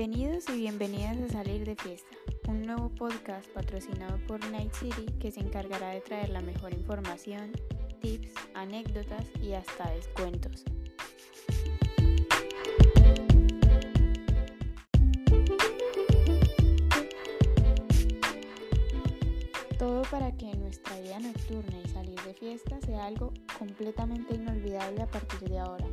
Bienvenidos y bienvenidas a Salir de Fiesta, un nuevo podcast patrocinado por Night City que se encargará de traer la mejor información, tips, anécdotas y hasta descuentos. Todo para que nuestra vida nocturna y salir de fiesta sea algo completamente inolvidable a partir de ahora.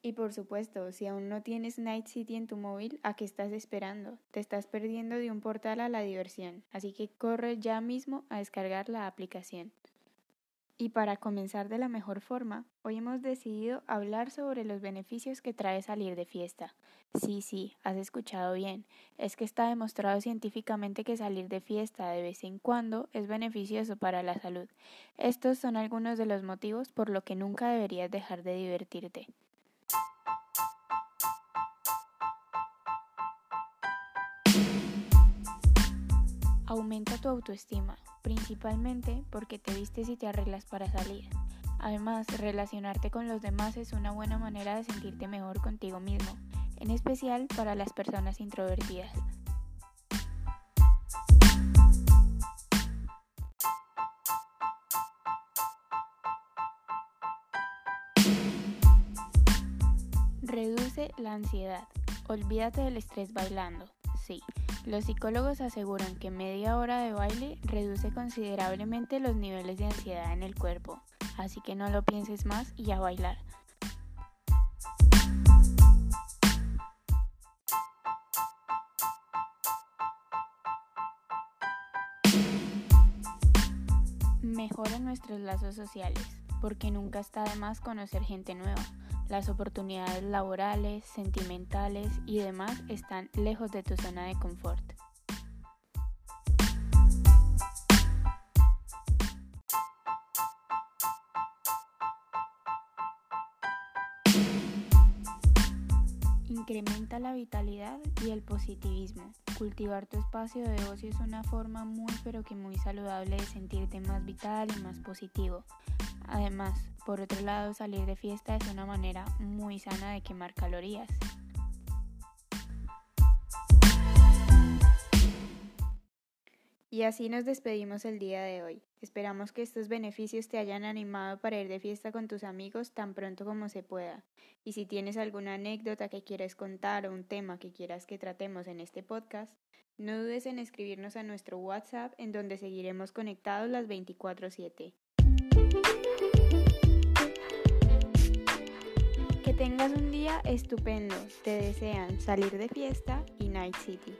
Y por supuesto, si aún no tienes Night City en tu móvil, ¿a qué estás esperando? Te estás perdiendo de un portal a la diversión, así que corre ya mismo a descargar la aplicación. Y para comenzar de la mejor forma, hoy hemos decidido hablar sobre los beneficios que trae salir de fiesta. Sí, sí, has escuchado bien. Es que está demostrado científicamente que salir de fiesta de vez en cuando es beneficioso para la salud. Estos son algunos de los motivos por lo que nunca deberías dejar de divertirte. Aumenta tu autoestima, principalmente porque te vistes y te arreglas para salir. Además, relacionarte con los demás es una buena manera de sentirte mejor contigo mismo, en especial para las personas introvertidas. Reduce la ansiedad. Olvídate del estrés bailando. Sí, los psicólogos aseguran que media hora de baile reduce considerablemente los niveles de ansiedad en el cuerpo, así que no lo pienses más y a bailar. Mejora nuestros lazos sociales, porque nunca está de más conocer gente nueva. Las oportunidades laborales, sentimentales y demás están lejos de tu zona de confort. Incrementa la vitalidad y el positivismo. Cultivar tu espacio de ocio es una forma muy pero que muy saludable de sentirte más vital y más positivo. Además, por otro lado, salir de fiesta es una manera muy sana de quemar calorías. Y así nos despedimos el día de hoy. Esperamos que estos beneficios te hayan animado para ir de fiesta con tus amigos tan pronto como se pueda. Y si tienes alguna anécdota que quieras contar o un tema que quieras que tratemos en este podcast, no dudes en escribirnos a nuestro WhatsApp en donde seguiremos conectados las 24/7. Estupendo. Te desean salir de fiesta y Night City.